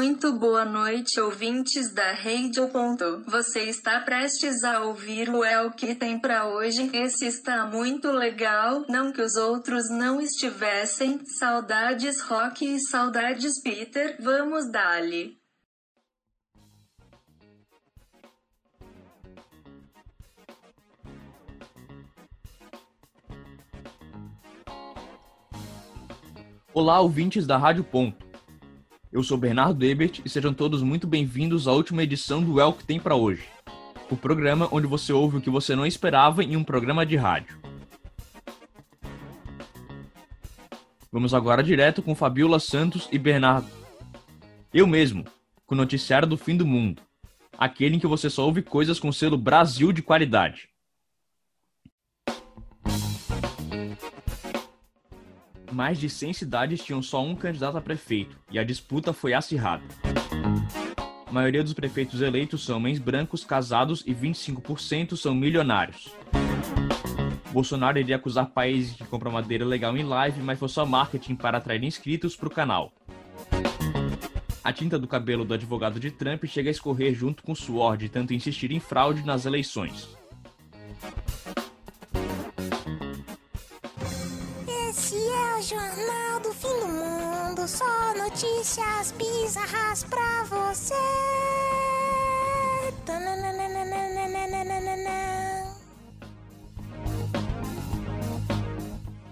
Muito boa noite, ouvintes da Radio Ponto. Você está prestes a ouvir o El que tem para hoje. Esse está muito legal, não que os outros não estivessem. Saudades Rock e saudades Peter. Vamos dali. Olá, ouvintes da Rádio Ponto. Eu sou Bernardo Ebert e sejam todos muito bem-vindos à última edição do El que tem para hoje. O programa onde você ouve o que você não esperava em um programa de rádio. Vamos agora direto com Fabiola Santos e Bernardo. Eu mesmo, com o noticiário do fim do mundo. Aquele em que você só ouve coisas com selo Brasil de qualidade. Mais de 100 cidades tinham só um candidato a prefeito, e a disputa foi acirrada. A maioria dos prefeitos eleitos são homens brancos, casados e 25% são milionários. Bolsonaro iria acusar países que compram madeira legal em live, mas foi só marketing para atrair inscritos para o canal. A tinta do cabelo do advogado de Trump chega a escorrer junto com o suor de tanto insistir em fraude nas eleições. Jornal do Fim do Mundo, só notícias bizarras pra você.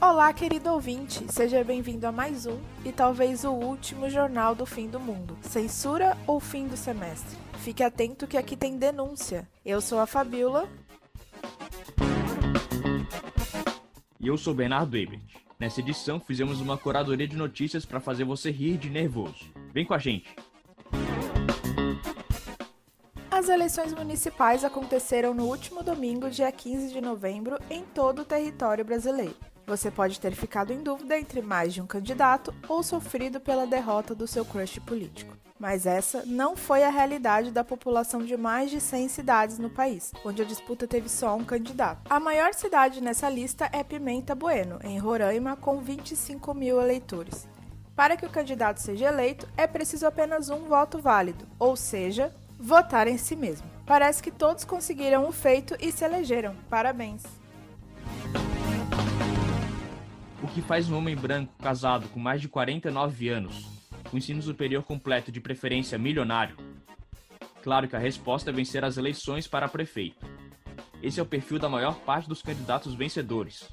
Olá, querido ouvinte, seja bem-vindo a mais um e talvez o último Jornal do Fim do Mundo. Censura ou fim do semestre? Fique atento que aqui tem denúncia. Eu sou a Fabiola. E eu sou Bernardo Ebert. Nessa edição, fizemos uma curadoria de notícias para fazer você rir de nervoso. Vem com a gente! As eleições municipais aconteceram no último domingo, dia 15 de novembro, em todo o território brasileiro. Você pode ter ficado em dúvida entre mais de um candidato ou sofrido pela derrota do seu crush político. Mas essa não foi a realidade da população de mais de 100 cidades no país, onde a disputa teve só um candidato. A maior cidade nessa lista é Pimenta Bueno, em Roraima, com 25 mil eleitores. Para que o candidato seja eleito, é preciso apenas um voto válido, ou seja, votar em si mesmo. Parece que todos conseguiram o feito e se elegeram. Parabéns! O que faz um homem branco casado com mais de 49 anos o ensino superior completo de preferência milionário? Claro que a resposta é vencer as eleições para prefeito. Esse é o perfil da maior parte dos candidatos vencedores.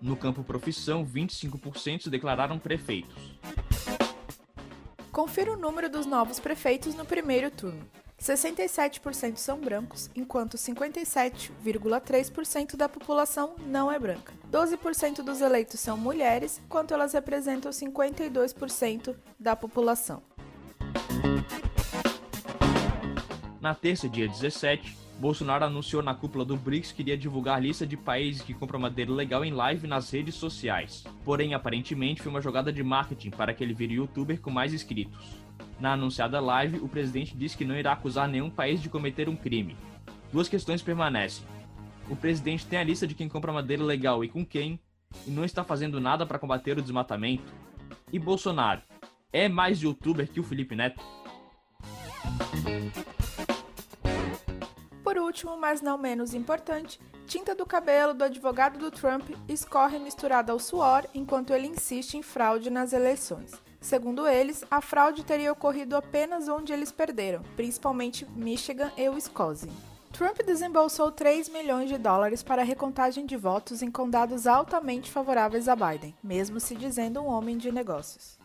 No campo profissão, 25% se declararam prefeitos. Confira o número dos novos prefeitos no primeiro turno. 67% são brancos, enquanto 57,3% da população não é branca. 12% dos eleitos são mulheres, enquanto elas representam 52% da população. Na terça, dia 17, Bolsonaro anunciou na cúpula do BRICS que iria divulgar lista de países que compram madeira legal em live nas redes sociais. Porém, aparentemente foi uma jogada de marketing para que ele vire youtuber com mais inscritos. Na anunciada live, o presidente disse que não irá acusar nenhum país de cometer um crime. Duas questões permanecem. O presidente tem a lista de quem compra madeira legal e com quem, e não está fazendo nada para combater o desmatamento. E Bolsonaro é mais youtuber que o Felipe Neto? Por último, mas não menos importante, tinta do cabelo do advogado do Trump escorre misturada ao suor enquanto ele insiste em fraude nas eleições. Segundo eles, a fraude teria ocorrido apenas onde eles perderam, principalmente Michigan e Wisconsin. Trump desembolsou 3 milhões de dólares para a recontagem de votos em condados altamente favoráveis a Biden, mesmo se dizendo um homem de negócios.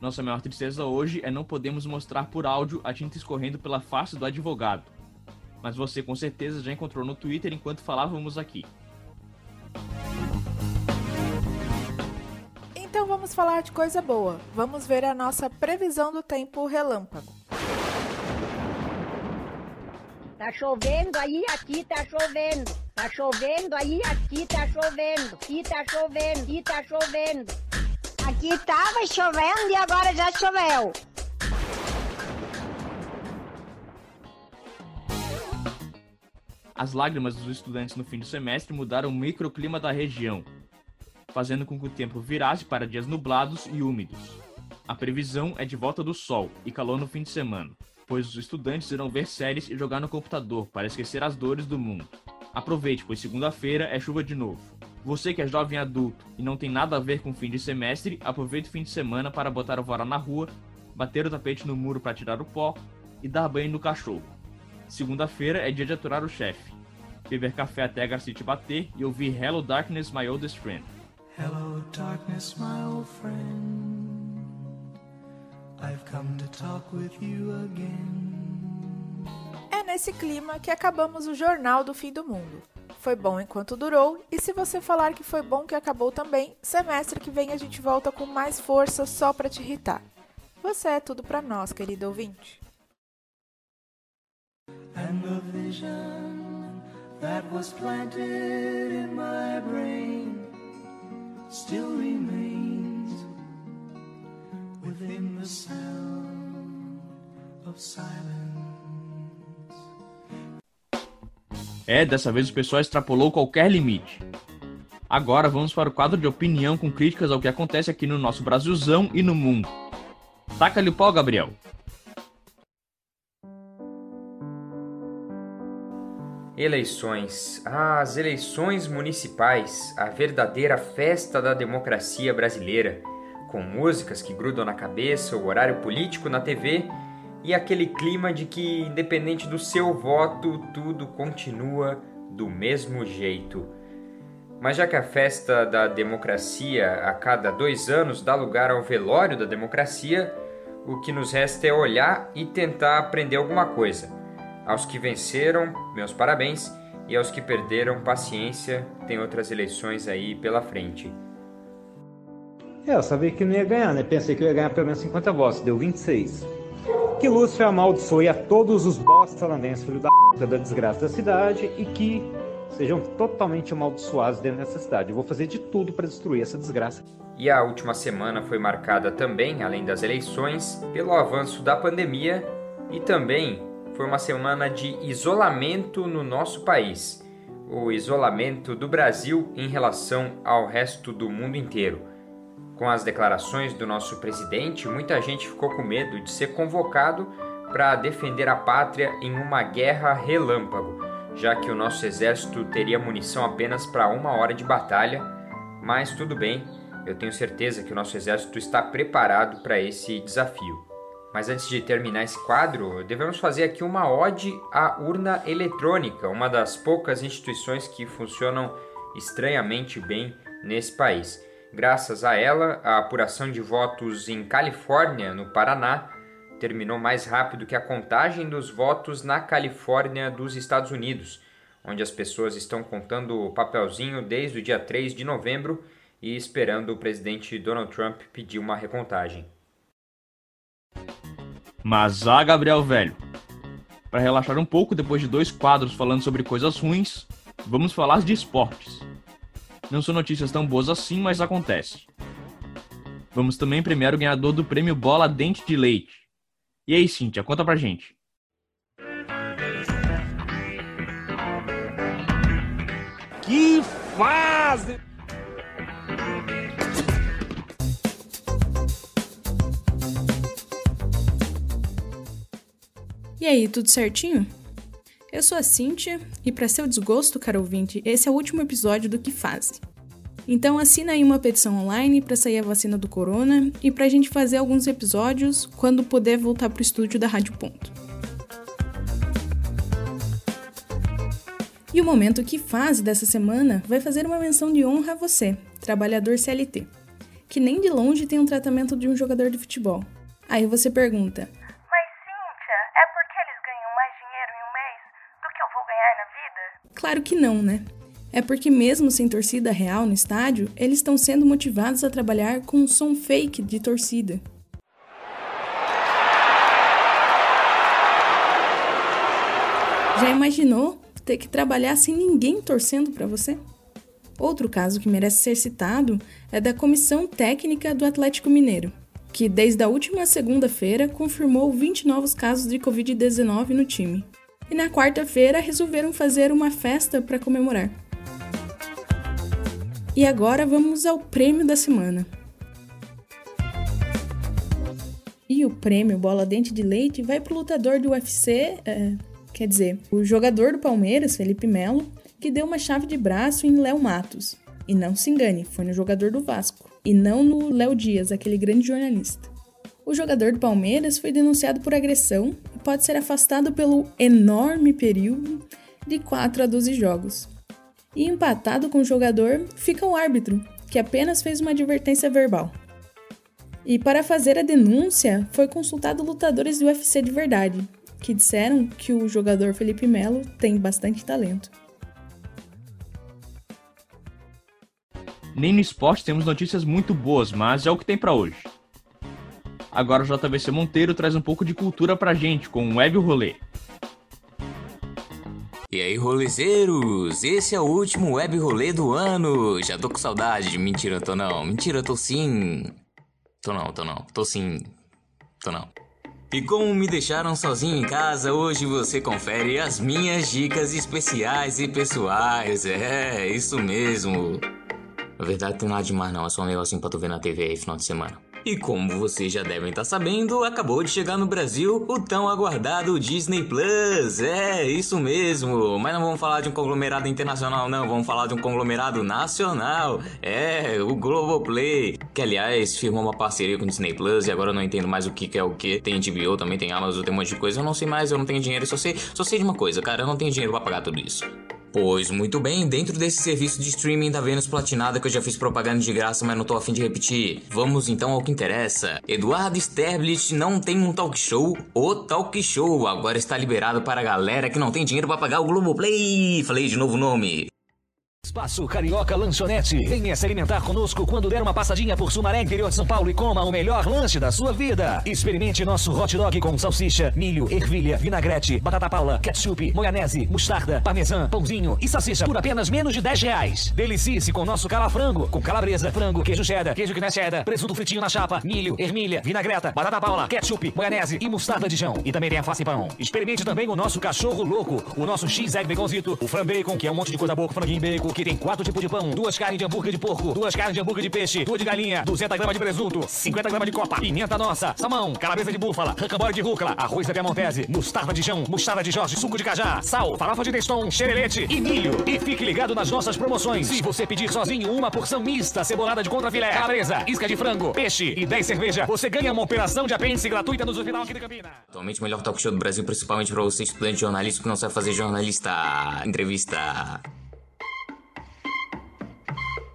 Nossa maior tristeza hoje é não podermos mostrar por áudio a tinta escorrendo pela face do advogado. Mas você com certeza já encontrou no Twitter enquanto falávamos aqui. Vamos falar de coisa boa. Vamos ver a nossa previsão do tempo relâmpago. Tá chovendo aí, aqui tá chovendo. Tá chovendo aí, aqui tá chovendo. Aqui tá chovendo, aqui tá chovendo. Aqui tava chovendo e agora já choveu. As lágrimas dos estudantes no fim do semestre mudaram o microclima da região. Fazendo com que o tempo virasse para dias nublados e úmidos. A previsão é de volta do sol e calor no fim de semana, pois os estudantes irão ver séries e jogar no computador para esquecer as dores do mundo. Aproveite, pois segunda-feira é chuva de novo. Você que é jovem adulto e não tem nada a ver com o fim de semestre, aproveite o fim de semana para botar o varal na rua, bater o tapete no muro para tirar o pó e dar banho no cachorro. Segunda-feira é dia de aturar o chefe, beber café até a garcite bater e ouvir Hello Darkness, My Oldest Friend. Hello darkness, my old friend. I've come to talk with you again. É nesse clima que acabamos o Jornal do Fim do Mundo. Foi bom enquanto durou, e se você falar que foi bom que acabou também, semestre que vem a gente volta com mais força só para te irritar. Você é tudo para nós, querido ouvinte. And the vision that was planted in my brain still remains within the sound of silence. É, dessa vez o pessoal extrapolou qualquer limite. Agora vamos para o quadro de opinião com críticas ao que acontece aqui no nosso Brasilzão e no mundo. Taca-lhe o pau, Gabriel. Eleições. Ah, as eleições municipais, a verdadeira festa da democracia brasileira, com músicas que grudam na cabeça, o horário político na TV e aquele clima de que, independente do seu voto, tudo continua do mesmo jeito. Mas já que a festa da democracia a cada dois anos dá lugar ao velório da democracia, o que nos resta é olhar e tentar aprender alguma coisa. Aos que venceram, meus parabéns, e aos que perderam, paciência, tem outras eleições aí pela frente. É, eu sabia que não ia ganhar, né? Pensei que eu ia ganhar pelo menos 50 votos, deu 26 que Lúcifer amaldiçoe a todos os bosta holandenses, filho da da desgraça da cidade, e que sejam totalmente amaldiçoados dentro dessa cidade. Eu vou fazer de tudo para destruir essa desgraça. E a última semana foi marcada também, além das eleições, pelo avanço da pandemia e também foi uma semana de isolamento no nosso país. O isolamento do Brasil em relação ao resto do mundo inteiro. Com as declarações do nosso presidente, muita gente ficou com medo de ser convocado para defender a pátria em uma guerra relâmpago, já que o nosso exército teria munição apenas para uma hora de batalha. Mas tudo bem, eu tenho certeza que o nosso exército está preparado para esse desafio. Mas antes de terminar esse quadro, devemos fazer aqui uma ode à urna eletrônica, uma das poucas instituições que funcionam estranhamente bem nesse país. Graças a ela, a apuração de votos em Califórnia, no Paraná, terminou mais rápido que a contagem dos votos na Califórnia dos Estados Unidos, onde as pessoas estão contando o papelzinho desde o dia 3 de novembro e esperando o presidente Donald Trump pedir uma recontagem. Mas ah, Gabriel velho, para relaxar um pouco depois de dois quadros falando sobre coisas ruins, vamos falar de esportes. Não são notícias tão boas assim, mas acontece. Vamos também premiar o ganhador do prêmio Bola Dente de Leite. E aí, Cíntia, conta pra gente. Que fase! E aí, tudo certinho? Eu sou a Cíntia e para seu desgosto, caro ouvinte, esse é o último episódio do Que Faz. Então assina aí uma petição online para sair a vacina do corona e para a gente fazer alguns episódios quando puder voltar pro estúdio da Rádio Ponto. E o momento que faz dessa semana vai fazer uma menção de honra a você, trabalhador CLT, que nem de longe tem um tratamento de um jogador de futebol. Aí você pergunta: Claro que não, né? É porque, mesmo sem torcida real no estádio, eles estão sendo motivados a trabalhar com um som fake de torcida. Já imaginou ter que trabalhar sem ninguém torcendo para você? Outro caso que merece ser citado é da comissão técnica do Atlético Mineiro, que desde a última segunda-feira confirmou 20 novos casos de Covid-19 no time e na quarta-feira resolveram fazer uma festa para comemorar. E agora vamos ao prêmio da semana. E o prêmio Bola Dente de Leite vai para o lutador do UFC, é, quer dizer, o jogador do Palmeiras, Felipe Melo, que deu uma chave de braço em Léo Matos. E não se engane, foi no jogador do Vasco, e não no Léo Dias, aquele grande jornalista. O jogador do Palmeiras foi denunciado por agressão e pode ser afastado pelo enorme período de 4 a 12 jogos. E empatado com o jogador fica o árbitro, que apenas fez uma advertência verbal. E para fazer a denúncia, foi consultado lutadores do UFC de verdade, que disseram que o jogador Felipe Melo tem bastante talento. Nem no esporte temos notícias muito boas, mas é o que tem para hoje. Agora o JVC Monteiro traz um pouco de cultura pra gente com o Web Rolê. E aí, rolezeiros? Esse é o último web rolê do ano. Já tô com saudade. Mentira, tô não. Mentira, tô sim. Tô não, tô não. Tô sim. Tô não. E como me deixaram sozinho em casa, hoje você confere as minhas dicas especiais e pessoais. É, isso mesmo. Na verdade, tem nada demais não, é só um negocinho pra tu ver na TV aí final de semana. E como vocês já devem estar tá sabendo, acabou de chegar no Brasil o tão aguardado Disney Plus. É, isso mesmo. Mas não vamos falar de um conglomerado internacional, não. Vamos falar de um conglomerado nacional. É, o Globoplay. Que, aliás, firmou uma parceria com o Disney Plus e agora eu não entendo mais o que, que é o que. Tem HBO, também tem Amazon, tem um monte de coisa. Eu não sei mais, eu não tenho dinheiro. Só sei, só sei de uma coisa, cara. Eu não tenho dinheiro para pagar tudo isso. Pois muito bem, dentro desse serviço de streaming da Vênus Platinada que eu já fiz propaganda de graça, mas não tô afim de repetir. Vamos então ao que interessa. Eduardo Sterblich não tem um talk show. O talk show agora está liberado para a galera que não tem dinheiro para pagar o Globoplay. Falei de novo o nome. Espaço Carioca Lanchonete. Venha se alimentar conosco quando der uma passadinha por Sumaré, interior de São Paulo e coma o melhor lanche da sua vida. Experimente nosso hot dog com salsicha, milho, ervilha, vinagrete, batata palha, ketchup, maionese, mostarda, parmesão, pãozinho e salsicha por apenas menos de 10 reais. Delicie-se com nosso calafrango, com calabresa, frango, queijo cheddar, queijo que cheddar, presunto fritinho na chapa, milho, ervilha, vinagreta, batata palha, ketchup, maionese e mostarda de chão. E também tem a face pão. Experimente também o nosso cachorro louco, o nosso X-Egg Baconzito, o fran bacon, que é um monte de coisa boa franguinho bacon, que tem quatro tipos de pão, duas carnes de hambúrguer de porco, duas carnes de hambúrguer de peixe, duas de galinha, 200 gramas de presunto, 50 gramas de copa, pimenta nossa, salmão, calabresa de búfala, racambole de rúcula, arroz da piamontese, mostarda de chão, mostarda de Jorge, suco de cajá, sal, farofa de teston, xerelete e milho. E fique ligado nas nossas promoções. Se você pedir sozinho uma porção mista, cebolada de contrafilé, calabresa, isca de frango, peixe e 10 cerveja, você ganha uma operação de apêndice gratuita no hospital aqui de Campina. Atualmente o melhor talk show do Brasil, principalmente para você estudante de jornalismo que não sabe fazer jornalista entrevista.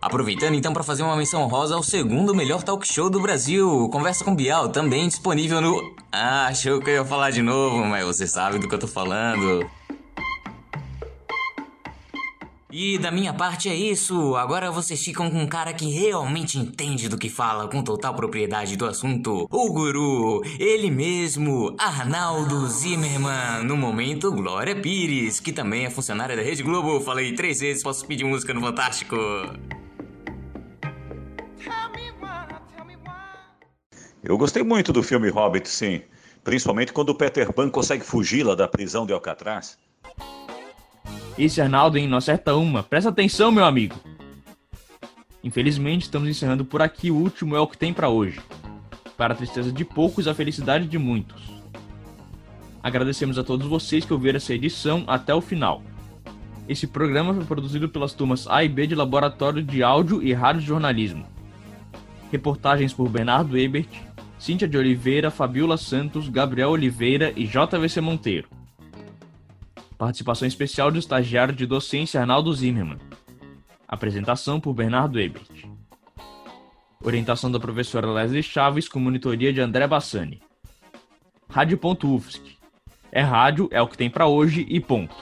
Aproveitando então para fazer uma menção rosa ao segundo melhor talk show do Brasil, Conversa com Bial, também disponível no. Ah, achou que eu ia falar de novo, mas você sabe do que eu tô falando. E da minha parte é isso. Agora vocês ficam com um cara que realmente entende do que fala com total propriedade do assunto. O guru, ele mesmo, Arnaldo Zimmermann. No momento, Glória Pires, que também é funcionária da Rede Globo. Falei três vezes, posso pedir música no Fantástico. Eu gostei muito do filme Hobbit, sim. Principalmente quando o Peter Pan consegue fugir lá da prisão de Alcatraz. Esse Arnaldo, hein? Não acerta uma. Presta atenção, meu amigo. Infelizmente, estamos encerrando por aqui. O último é o que tem para hoje. Para a tristeza de poucos, a felicidade de muitos. Agradecemos a todos vocês que ouviram essa edição até o final. Esse programa foi produzido pelas turmas A e B de Laboratório de Áudio e Rádio Jornalismo. Reportagens por Bernardo Ebert, Cíntia de Oliveira, Fabiola Santos, Gabriel Oliveira e JVC Monteiro. Participação especial do estagiário de docência Arnaldo Zimmermann. Apresentação por Bernardo Ebert. Orientação da professora Leslie Chaves com monitoria de André Bassani. Rádio.UFSC. É rádio, é o que tem para hoje e ponto.